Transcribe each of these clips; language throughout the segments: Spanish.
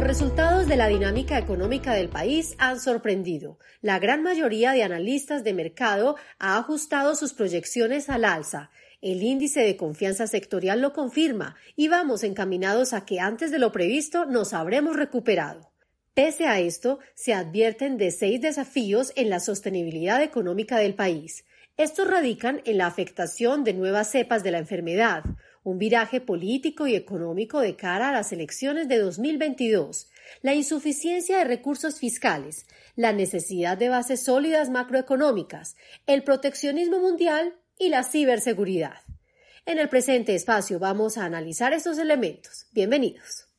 Los resultados de la dinámica económica del país han sorprendido. La gran mayoría de analistas de mercado ha ajustado sus proyecciones al alza. El índice de confianza sectorial lo confirma y vamos encaminados a que antes de lo previsto nos habremos recuperado. Pese a esto, se advierten de seis desafíos en la sostenibilidad económica del país. Estos radican en la afectación de nuevas cepas de la enfermedad, un viraje político y económico de cara a las elecciones de 2022, la insuficiencia de recursos fiscales, la necesidad de bases sólidas macroeconómicas, el proteccionismo mundial y la ciberseguridad. En el presente espacio vamos a analizar estos elementos. Bienvenidos.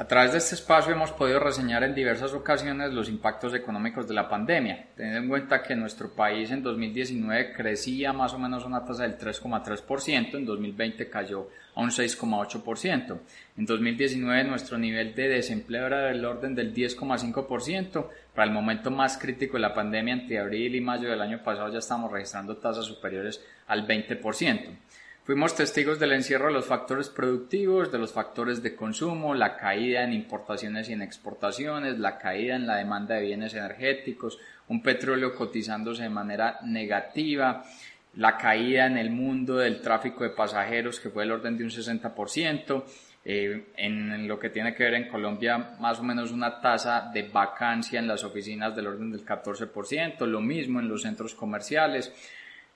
A través de este espacio hemos podido reseñar en diversas ocasiones los impactos económicos de la pandemia, teniendo en cuenta que nuestro país en 2019 crecía más o menos a una tasa del 3,3%, en 2020 cayó a un 6,8%, en 2019 nuestro nivel de desempleo era del orden del 10,5%, para el momento más crítico de la pandemia entre abril y mayo del año pasado ya estamos registrando tasas superiores al 20%. Fuimos testigos del encierro de los factores productivos, de los factores de consumo, la caída en importaciones y en exportaciones, la caída en la demanda de bienes energéticos, un petróleo cotizándose de manera negativa, la caída en el mundo del tráfico de pasajeros que fue del orden de un 60%, eh, en lo que tiene que ver en Colombia más o menos una tasa de vacancia en las oficinas del orden del 14%, lo mismo en los centros comerciales,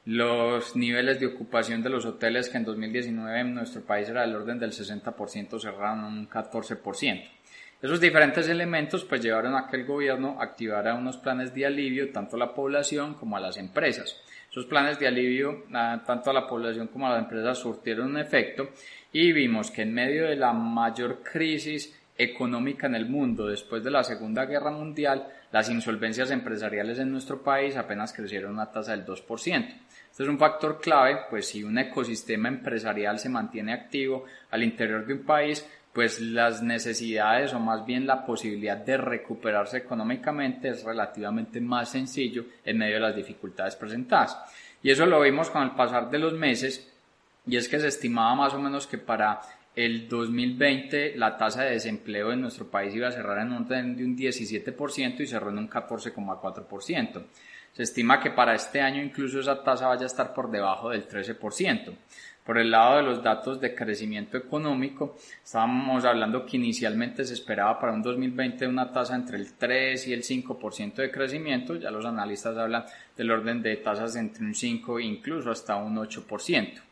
los niveles de ocupación de los hoteles que en 2019 en nuestro país era del orden del 60% cerraron un 14%. Esos diferentes elementos pues llevaron a que el gobierno activara unos planes de alivio tanto a la población como a las empresas. Esos planes de alivio tanto a la población como a las empresas surtieron un efecto y vimos que en medio de la mayor crisis económica en el mundo después de la Segunda Guerra Mundial, las insolvencias empresariales en nuestro país apenas crecieron a una tasa del 2%. Este es un factor clave, pues si un ecosistema empresarial se mantiene activo al interior de un país, pues las necesidades o más bien la posibilidad de recuperarse económicamente es relativamente más sencillo en medio de las dificultades presentadas. Y eso lo vimos con el pasar de los meses y es que se estimaba más o menos que para el 2020 la tasa de desempleo en nuestro país iba a cerrar en un de un 17% y cerró en un 14,4%. Se estima que para este año incluso esa tasa vaya a estar por debajo del 13%. Por el lado de los datos de crecimiento económico, estábamos hablando que inicialmente se esperaba para un 2020 una tasa entre el 3 y el 5% de crecimiento, ya los analistas hablan del orden de tasas entre un 5 e incluso hasta un 8%.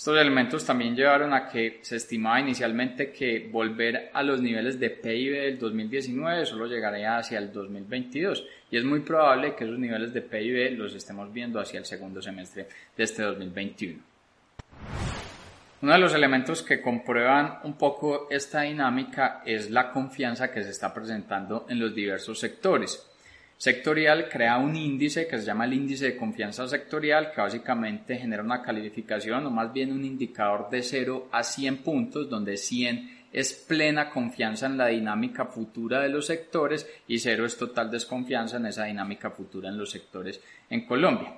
Estos elementos también llevaron a que se estimaba inicialmente que volver a los niveles de PIB del 2019 solo llegaría hacia el 2022 y es muy probable que esos niveles de PIB los estemos viendo hacia el segundo semestre de este 2021. Uno de los elementos que comprueban un poco esta dinámica es la confianza que se está presentando en los diversos sectores sectorial crea un índice que se llama el índice de confianza sectorial que básicamente genera una calificación o más bien un indicador de 0 a 100 puntos donde 100 es plena confianza en la dinámica futura de los sectores y 0 es total desconfianza en esa dinámica futura en los sectores en Colombia.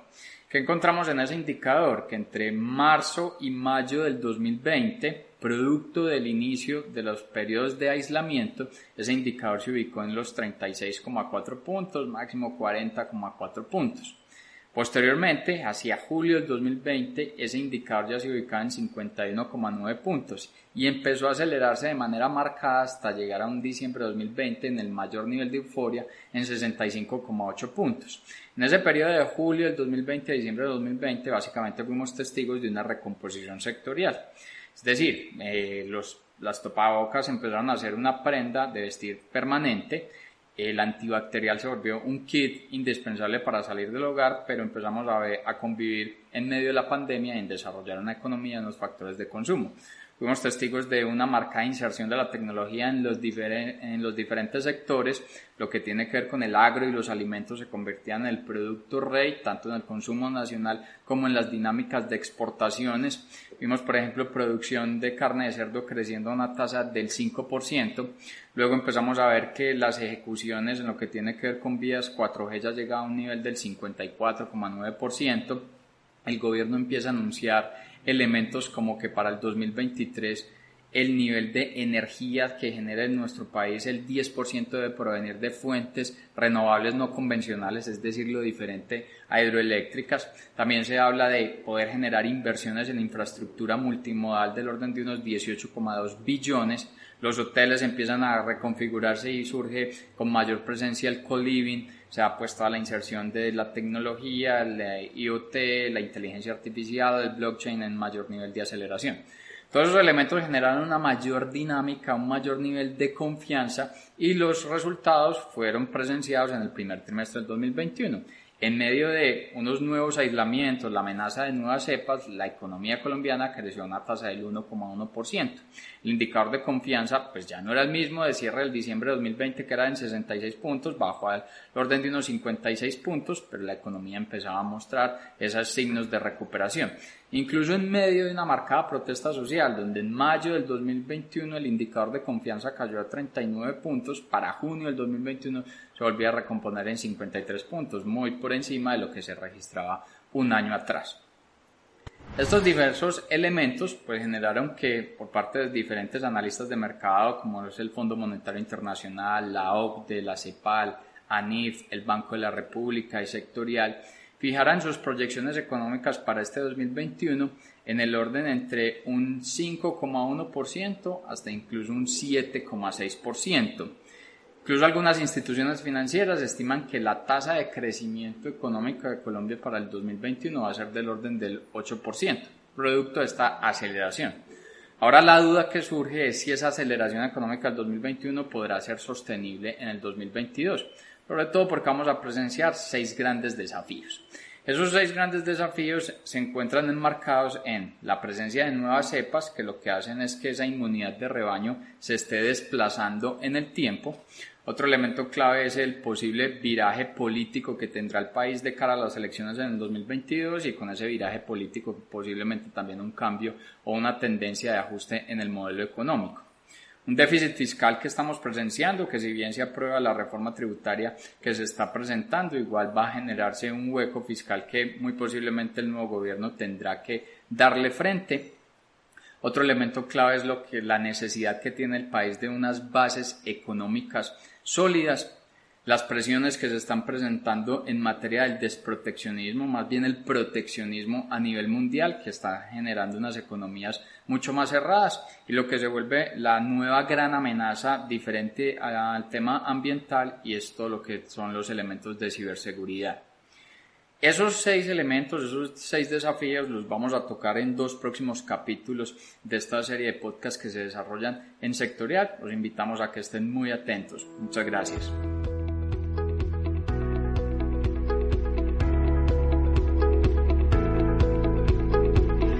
¿Qué encontramos en ese indicador? Que entre marzo y mayo del 2020 producto del inicio de los periodos de aislamiento, ese indicador se ubicó en los 36,4 puntos, máximo 40,4 puntos. Posteriormente, hacia julio del 2020, ese indicador ya se ubicaba en 51,9 puntos y empezó a acelerarse de manera marcada hasta llegar a un diciembre de 2020 en el mayor nivel de euforia en 65,8 puntos. En ese periodo de julio del 2020 a diciembre de 2020, básicamente fuimos testigos de una recomposición sectorial. Es decir, eh, los, las topabocas empezaron a ser una prenda de vestir permanente, el antibacterial se volvió un kit indispensable para salir del hogar, pero empezamos a, ver, a convivir en medio de la pandemia y en desarrollar una economía en los factores de consumo. Fuimos testigos de una marcada inserción de la tecnología en los, en los diferentes sectores, lo que tiene que ver con el agro y los alimentos se convertían en el producto rey, tanto en el consumo nacional como en las dinámicas de exportaciones. Vimos, por ejemplo, producción de carne de cerdo creciendo a una tasa del 5%. Luego empezamos a ver que las ejecuciones en lo que tiene que ver con vías 4G ya llega a un nivel del 54,9%. El gobierno empieza a anunciar elementos como que para el 2023 el nivel de energía que genera en nuestro país, el 10% debe provenir de fuentes renovables no convencionales, es decir, lo diferente a hidroeléctricas. También se habla de poder generar inversiones en infraestructura multimodal del orden de unos 18,2 billones. Los hoteles empiezan a reconfigurarse y surge con mayor presencia el co-living, se ha puesto a la inserción de la tecnología, la IoT, la inteligencia artificial, el blockchain en mayor nivel de aceleración. Todos esos elementos generaron una mayor dinámica, un mayor nivel de confianza y los resultados fueron presenciados en el primer trimestre del 2021. En medio de unos nuevos aislamientos, la amenaza de nuevas cepas, la economía colombiana creció a una tasa del 1,1%. El indicador de confianza pues ya no era el mismo de cierre del diciembre de 2020 que era en 66 puntos, bajó al orden de unos 56 puntos, pero la economía empezaba a mostrar esos signos de recuperación. Incluso en medio de una marcada protesta social, donde en mayo del 2021 el indicador de confianza cayó a 39 puntos, para junio del 2021 se volvía a recomponer en 53 puntos, muy encima de lo que se registraba un año atrás. Estos diversos elementos pues, generaron que por parte de diferentes analistas de mercado, como es el Fondo Monetario Internacional, la OCDE, la CEPAL, ANIF, el Banco de la República y Sectorial, fijaran sus proyecciones económicas para este 2021 en el orden entre un 5,1% hasta incluso un 7,6%. Incluso algunas instituciones financieras estiman que la tasa de crecimiento económico de Colombia para el 2021 va a ser del orden del 8%, producto de esta aceleración. Ahora la duda que surge es si esa aceleración económica del 2021 podrá ser sostenible en el 2022 sobre todo porque vamos a presenciar seis grandes desafíos. Esos seis grandes desafíos se encuentran enmarcados en la presencia de nuevas cepas que lo que hacen es que esa inmunidad de rebaño se esté desplazando en el tiempo. Otro elemento clave es el posible viraje político que tendrá el país de cara a las elecciones en el 2022 y con ese viraje político posiblemente también un cambio o una tendencia de ajuste en el modelo económico un déficit fiscal que estamos presenciando, que si bien se aprueba la reforma tributaria que se está presentando, igual va a generarse un hueco fiscal que muy posiblemente el nuevo gobierno tendrá que darle frente. Otro elemento clave es lo que la necesidad que tiene el país de unas bases económicas sólidas las presiones que se están presentando en materia del desproteccionismo, más bien el proteccionismo a nivel mundial que está generando unas economías mucho más cerradas y lo que se vuelve la nueva gran amenaza diferente al tema ambiental y es todo lo que son los elementos de ciberseguridad. Esos seis elementos, esos seis desafíos los vamos a tocar en dos próximos capítulos de esta serie de podcasts que se desarrollan en sectorial. Los invitamos a que estén muy atentos. Muchas gracias.